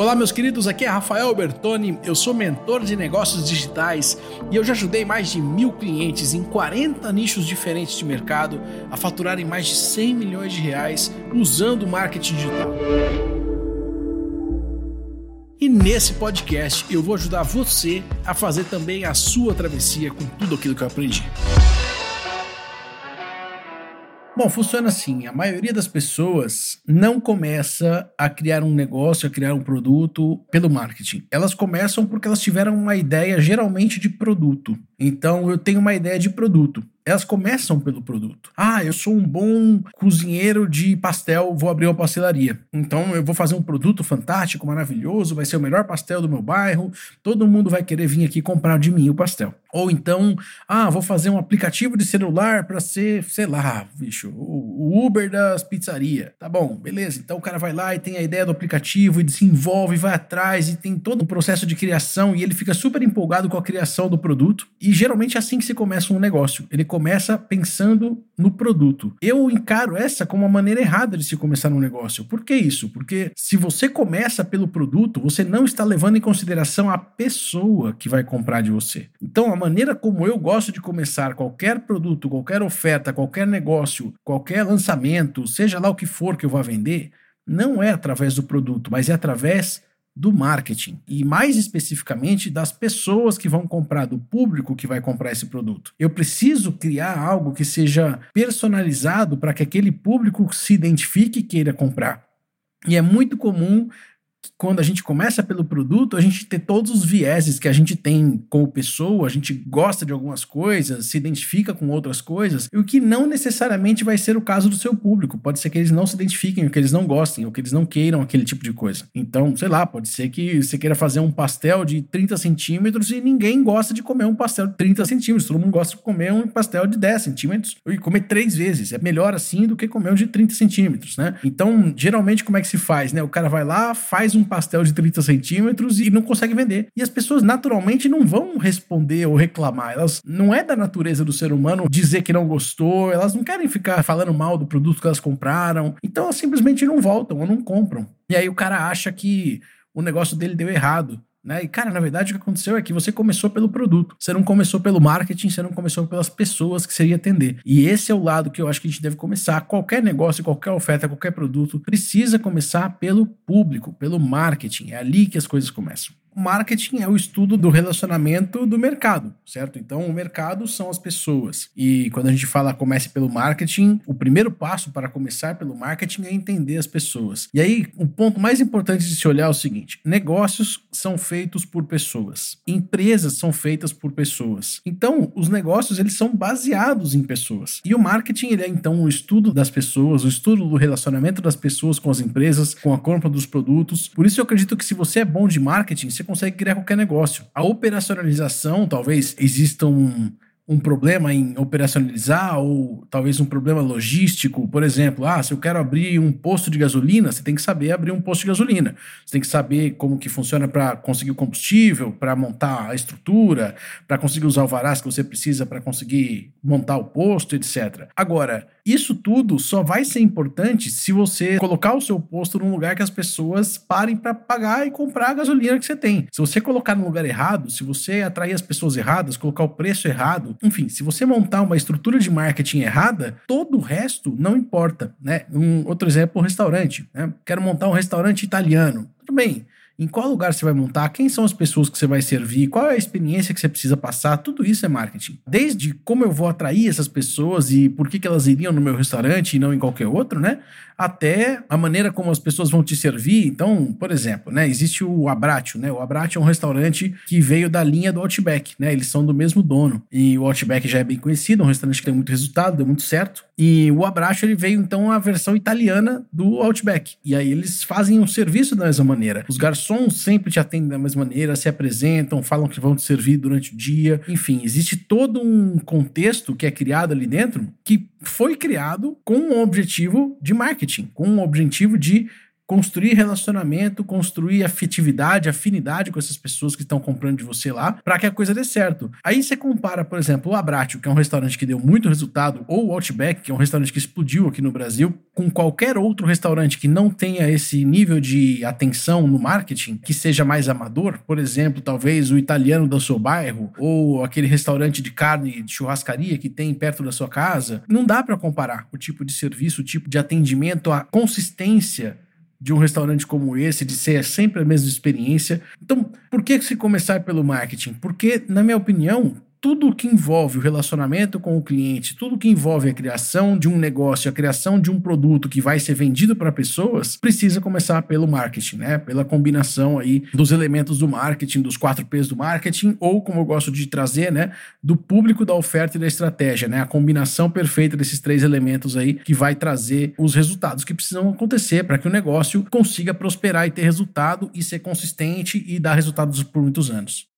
Olá, meus queridos, aqui é Rafael Bertoni, eu sou mentor de negócios digitais e eu já ajudei mais de mil clientes em 40 nichos diferentes de mercado a faturarem mais de 100 milhões de reais usando marketing digital. E nesse podcast eu vou ajudar você a fazer também a sua travessia com tudo aquilo que eu aprendi. Bom, funciona assim: a maioria das pessoas não começa a criar um negócio, a criar um produto pelo marketing. Elas começam porque elas tiveram uma ideia geralmente de produto. Então eu tenho uma ideia de produto elas começam pelo produto. Ah, eu sou um bom cozinheiro de pastel, vou abrir uma pastelaria. Então eu vou fazer um produto fantástico, maravilhoso, vai ser o melhor pastel do meu bairro, todo mundo vai querer vir aqui comprar de mim o pastel. Ou então, ah, vou fazer um aplicativo de celular para ser, sei lá, bicho, o Uber das pizzarias. Tá bom, beleza. Então o cara vai lá e tem a ideia do aplicativo e desenvolve, vai atrás e tem todo um processo de criação e ele fica super empolgado com a criação do produto. E geralmente é assim que se começa um negócio. Ele começa pensando no produto. Eu encaro essa como uma maneira errada de se começar um negócio. Por que isso? Porque se você começa pelo produto, você não está levando em consideração a pessoa que vai comprar de você. Então, a maneira como eu gosto de começar qualquer produto, qualquer oferta, qualquer negócio, qualquer lançamento, seja lá o que for que eu vá vender, não é através do produto, mas é através do marketing e mais especificamente das pessoas que vão comprar, do público que vai comprar esse produto. Eu preciso criar algo que seja personalizado para que aquele público se identifique e queira comprar. E é muito comum quando a gente começa pelo produto, a gente ter todos os vieses que a gente tem como pessoa, a gente gosta de algumas coisas, se identifica com outras coisas, e o que não necessariamente vai ser o caso do seu público. Pode ser que eles não se identifiquem, ou que eles não gostem, ou que eles não queiram aquele tipo de coisa. Então, sei lá, pode ser que você queira fazer um pastel de 30 centímetros e ninguém gosta de comer um pastel de 30 centímetros. Todo mundo gosta de comer um pastel de 10 centímetros e comer três vezes. É melhor assim do que comer um de 30 centímetros, né? Então, geralmente, como é que se faz, né? O cara vai lá, faz um pastel de 30 centímetros e não consegue vender. E as pessoas naturalmente não vão responder ou reclamar. Elas não é da natureza do ser humano dizer que não gostou, elas não querem ficar falando mal do produto que elas compraram. Então elas simplesmente não voltam ou não compram. E aí o cara acha que o negócio dele deu errado. Né? E, cara, na verdade, o que aconteceu é que você começou pelo produto. Você não começou pelo marketing, você não começou pelas pessoas que você ia atender. E esse é o lado que eu acho que a gente deve começar. Qualquer negócio, qualquer oferta, qualquer produto precisa começar pelo público, pelo marketing. É ali que as coisas começam marketing é o estudo do relacionamento do mercado, certo? Então, o mercado são as pessoas. E quando a gente fala comece pelo marketing, o primeiro passo para começar pelo marketing é entender as pessoas. E aí, o ponto mais importante de se olhar é o seguinte: negócios são feitos por pessoas, empresas são feitas por pessoas. Então, os negócios eles são baseados em pessoas. E o marketing ele é então o estudo das pessoas, o estudo do relacionamento das pessoas com as empresas, com a compra dos produtos. Por isso eu acredito que se você é bom de marketing, você consegue criar qualquer negócio. A operacionalização, talvez exista um um problema em operacionalizar ou talvez um problema logístico, por exemplo, ah, se eu quero abrir um posto de gasolina, você tem que saber abrir um posto de gasolina. Você tem que saber como que funciona para conseguir o combustível, para montar a estrutura, para conseguir os alvarás que você precisa para conseguir montar o posto, etc. Agora, isso tudo só vai ser importante se você colocar o seu posto num lugar que as pessoas parem para pagar e comprar a gasolina que você tem. Se você colocar no lugar errado, se você atrair as pessoas erradas, colocar o preço errado, enfim, se você montar uma estrutura de marketing errada, todo o resto não importa, né? Um outro exemplo, restaurante, né? Quero montar um restaurante italiano. Tudo bem. Em qual lugar você vai montar? Quem são as pessoas que você vai servir? Qual é a experiência que você precisa passar? Tudo isso é marketing. Desde como eu vou atrair essas pessoas e por que, que elas iriam no meu restaurante e não em qualquer outro, né? até a maneira como as pessoas vão te servir. Então, por exemplo, né, existe o Abratio, né? O Abratio é um restaurante que veio da linha do Outback, né? Eles são do mesmo dono. E o Outback já é bem conhecido, é um restaurante que tem muito resultado, deu muito certo. E o Abratio ele veio então a versão italiana do Outback. E aí eles fazem um serviço da mesma maneira. Os garçons sempre te atendem da mesma maneira, se apresentam, falam que vão te servir durante o dia. Enfim, existe todo um contexto que é criado ali dentro que foi criado com um objetivo de marketing, com um objetivo de construir relacionamento, construir afetividade, afinidade com essas pessoas que estão comprando de você lá, para que a coisa dê certo. Aí você compara, por exemplo, o Abratio, que é um restaurante que deu muito resultado, ou o Outback, que é um restaurante que explodiu aqui no Brasil, com qualquer outro restaurante que não tenha esse nível de atenção no marketing, que seja mais amador, por exemplo, talvez o italiano do seu bairro, ou aquele restaurante de carne de churrascaria que tem perto da sua casa, não dá para comparar o tipo de serviço, o tipo de atendimento, a consistência de um restaurante como esse, de ser sempre a mesma experiência. Então, por que se começar pelo marketing? Porque, na minha opinião, tudo que envolve o relacionamento com o cliente, tudo que envolve a criação de um negócio, a criação de um produto que vai ser vendido para pessoas, precisa começar pelo marketing, né? Pela combinação aí dos elementos do marketing, dos quatro P's do marketing, ou como eu gosto de trazer, né, do público, da oferta e da estratégia, né? A combinação perfeita desses três elementos aí que vai trazer os resultados que precisam acontecer para que o negócio consiga prosperar e ter resultado e ser consistente e dar resultados por muitos anos.